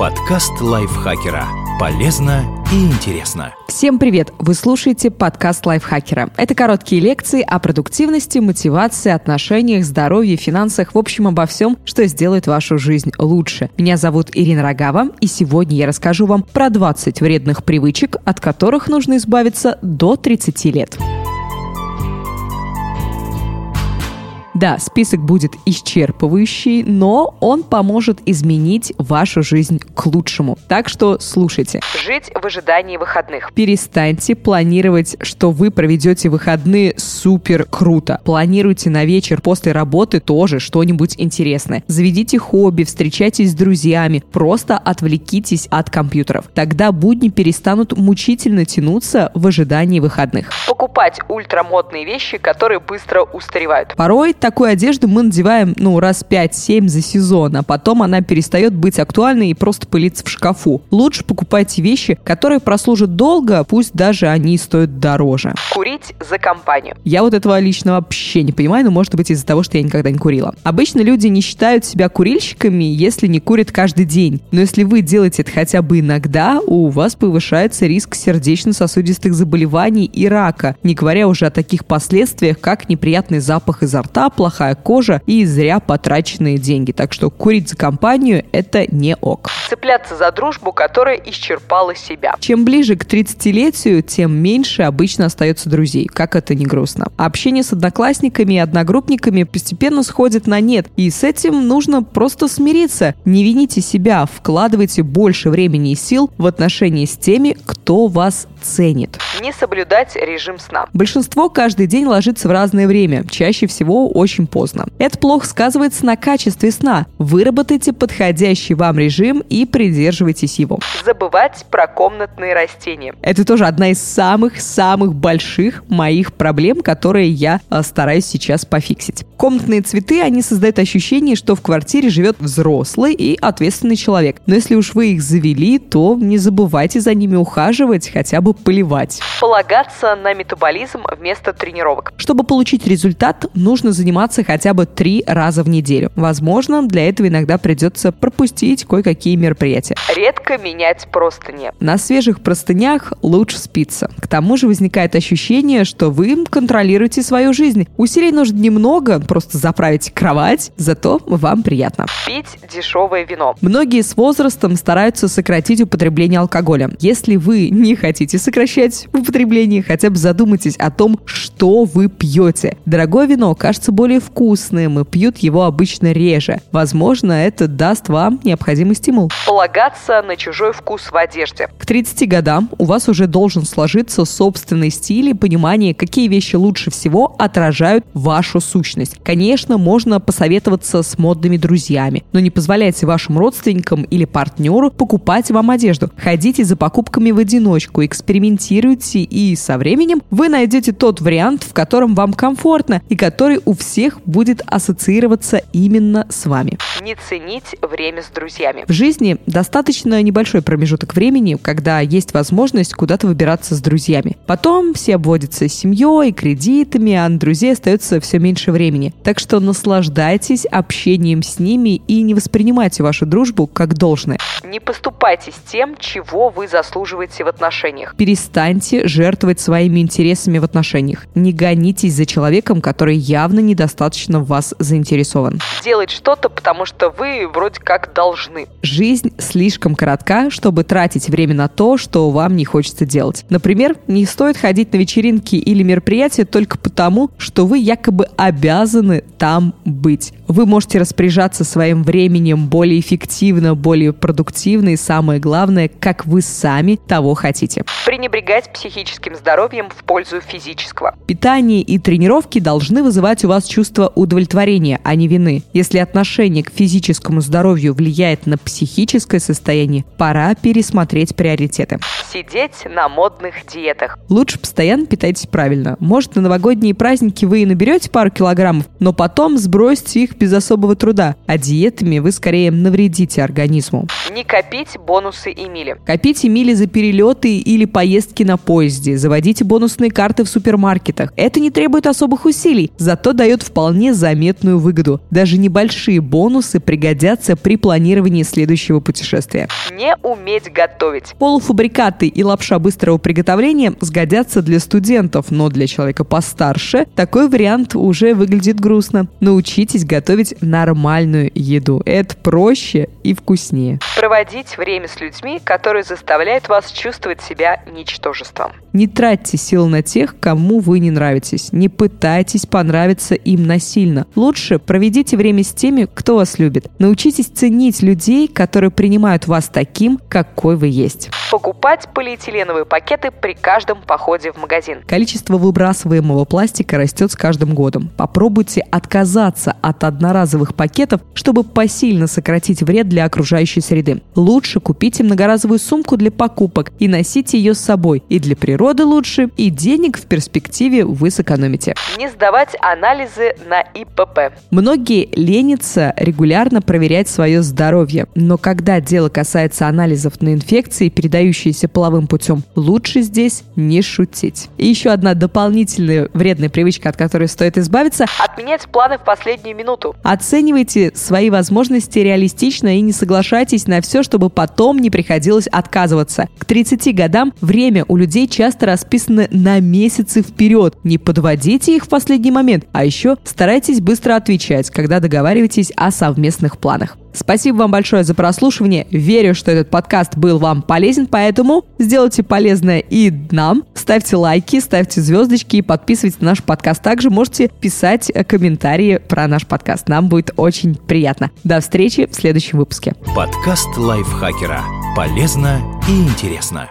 Подкаст лайфхакера. Полезно и интересно. Всем привет! Вы слушаете подкаст лайфхакера. Это короткие лекции о продуктивности, мотивации, отношениях, здоровье, финансах, в общем, обо всем, что сделает вашу жизнь лучше. Меня зовут Ирина Рогава, и сегодня я расскажу вам про 20 вредных привычек, от которых нужно избавиться до 30 лет. Да, список будет исчерпывающий, но он поможет изменить вашу жизнь к лучшему. Так что слушайте. Жить в ожидании выходных. Перестаньте планировать, что вы проведете выходные супер круто. Планируйте на вечер после работы тоже что-нибудь интересное. Заведите хобби, встречайтесь с друзьями, просто отвлекитесь от компьютеров. Тогда будни перестанут мучительно тянуться в ожидании выходных. Покупать ультрамодные вещи, которые быстро устаревают. Порой так такую одежду мы надеваем, ну, раз 5-7 за сезон, а потом она перестает быть актуальной и просто пылится в шкафу. Лучше покупайте вещи, которые прослужат долго, пусть даже они стоят дороже. Курить за компанию. Я вот этого лично вообще не понимаю, но может быть из-за того, что я никогда не курила. Обычно люди не считают себя курильщиками, если не курят каждый день. Но если вы делаете это хотя бы иногда, у вас повышается риск сердечно-сосудистых заболеваний и рака, не говоря уже о таких последствиях, как неприятный запах изо рта, плохая кожа и зря потраченные деньги. Так что курить за компанию – это не ок. Цепляться за дружбу, которая исчерпала себя. Чем ближе к 30-летию, тем меньше обычно остается друзей, как это не грустно. Общение с одноклассниками и одногруппниками постепенно сходит на нет, и с этим нужно просто смириться. Не вините себя, вкладывайте больше времени и сил в отношении с теми, кто вас ценит. Не соблюдать режим сна. Большинство каждый день ложится в разное время, чаще всего очень очень поздно. Это плохо сказывается на качестве сна. Выработайте подходящий вам режим и придерживайтесь его. Забывать про комнатные растения. Это тоже одна из самых-самых больших моих проблем, которые я э, стараюсь сейчас пофиксить. Комнатные цветы, они создают ощущение, что в квартире живет взрослый и ответственный человек. Но если уж вы их завели, то не забывайте за ними ухаживать, хотя бы поливать. Полагаться на метаболизм вместо тренировок. Чтобы получить результат, нужно заниматься заниматься хотя бы три раза в неделю. Возможно, для этого иногда придется пропустить кое-какие мероприятия. Редко менять простыни. На свежих простынях лучше спиться. К тому же возникает ощущение, что вы контролируете свою жизнь. Усилий нужно немного, просто заправить кровать, зато вам приятно. Пить дешевое вино. Многие с возрастом стараются сократить употребление алкоголя. Если вы не хотите сокращать употребление, хотя бы задумайтесь о том, что вы пьете. Дорогое вино кажется более более вкусным и пьют его обычно реже. Возможно, это даст вам необходимый стимул. Полагаться на чужой вкус в одежде. К 30 годам у вас уже должен сложиться собственный стиль и понимание, какие вещи лучше всего отражают вашу сущность. Конечно, можно посоветоваться с модными друзьями, но не позволяйте вашим родственникам или партнеру покупать вам одежду. Ходите за покупками в одиночку, экспериментируйте, и со временем вы найдете тот вариант, в котором вам комфортно и который у всех всех будет ассоциироваться именно с вами. Не ценить время с друзьями. В жизни достаточно небольшой промежуток времени, когда есть возможность куда-то выбираться с друзьями. Потом все обводятся семьей, кредитами, а на друзей остается все меньше времени. Так что наслаждайтесь общением с ними и не воспринимайте вашу дружбу как должное. Не поступайте с тем, чего вы заслуживаете в отношениях. Перестаньте жертвовать своими интересами в отношениях. Не гонитесь за человеком, который явно недостаточно достаточно в вас заинтересован. Делать что-то, потому что вы вроде как должны. Жизнь слишком коротка, чтобы тратить время на то, что вам не хочется делать. Например, не стоит ходить на вечеринки или мероприятия только потому, что вы якобы обязаны там быть. Вы можете распоряжаться своим временем более эффективно, более продуктивно и самое главное, как вы сами того хотите. Пренебрегать психическим здоровьем в пользу физического. Питание и тренировки должны вызывать у вас чувство удовлетворения, а не вины. Если отношение к физическому здоровью влияет на психическое состояние, пора пересмотреть приоритеты. Сидеть на модных диетах. Лучше постоянно питайтесь правильно. Может, на новогодние праздники вы и наберете пару килограммов, но потом сбросьте их без особого труда, а диетами вы скорее навредите организму. Не копить бонусы и мили. Копите мили за перелеты или поездки на поезде. Заводите бонусные карты в супермаркетах. Это не требует особых усилий, зато дает вполне заметную выгоду. Даже небольшие бонусы пригодятся при планировании следующего путешествия. Не уметь готовить. Полуфабрикаты и лапша быстрого приготовления сгодятся для студентов, но для человека постарше такой вариант уже выглядит грустно. Научитесь готовить нормальную еду. Это проще и вкуснее. Проводить время с людьми, которые заставляют вас чувствовать себя ничтожеством. Не тратьте сил на тех, кому вы не нравитесь. Не пытайтесь понравиться им насильно. Лучше проведите время с теми, кто вас любит. Научитесь ценить людей, которые принимают вас таким, какой вы есть. Покупать полиэтиленовые пакеты при каждом походе в магазин. Количество выбрасываемого пластика растет с каждым годом. Попробуйте отказаться от одноразовых пакетов, чтобы посильно сократить вред для окружающей среды. Лучше купите многоразовую сумку для покупок и носите ее с собой. И для природы лучше, и денег в перспективе вы сэкономите. Не сдавать анализы на ИПП. Многие ленятся регулярно проверять свое здоровье, но когда дело касается анализов на инфекции, передающиеся половым путем, лучше здесь не шутить. И еще одна дополнительная вредная привычка, от которой стоит избавиться – Отменять планы в последнюю минуту. Оценивайте свои возможности реалистично и не соглашайтесь на все, чтобы потом не приходилось отказываться. К 30 годам время у людей часто расписано на месяцы вперед. Не подводите их в последний момент, а еще старайтесь быстро отвечать, когда договариваетесь о совместных планах. Спасибо вам большое за прослушивание. Верю, что этот подкаст был вам полезен, поэтому сделайте полезное и нам. Ставьте лайки, ставьте звездочки и подписывайтесь на наш подкаст. Также можете писать комментарии про наш подкаст. Нам будет очень приятно. До встречи в следующем выпуске. Подкаст лайфхакера. Полезно и интересно.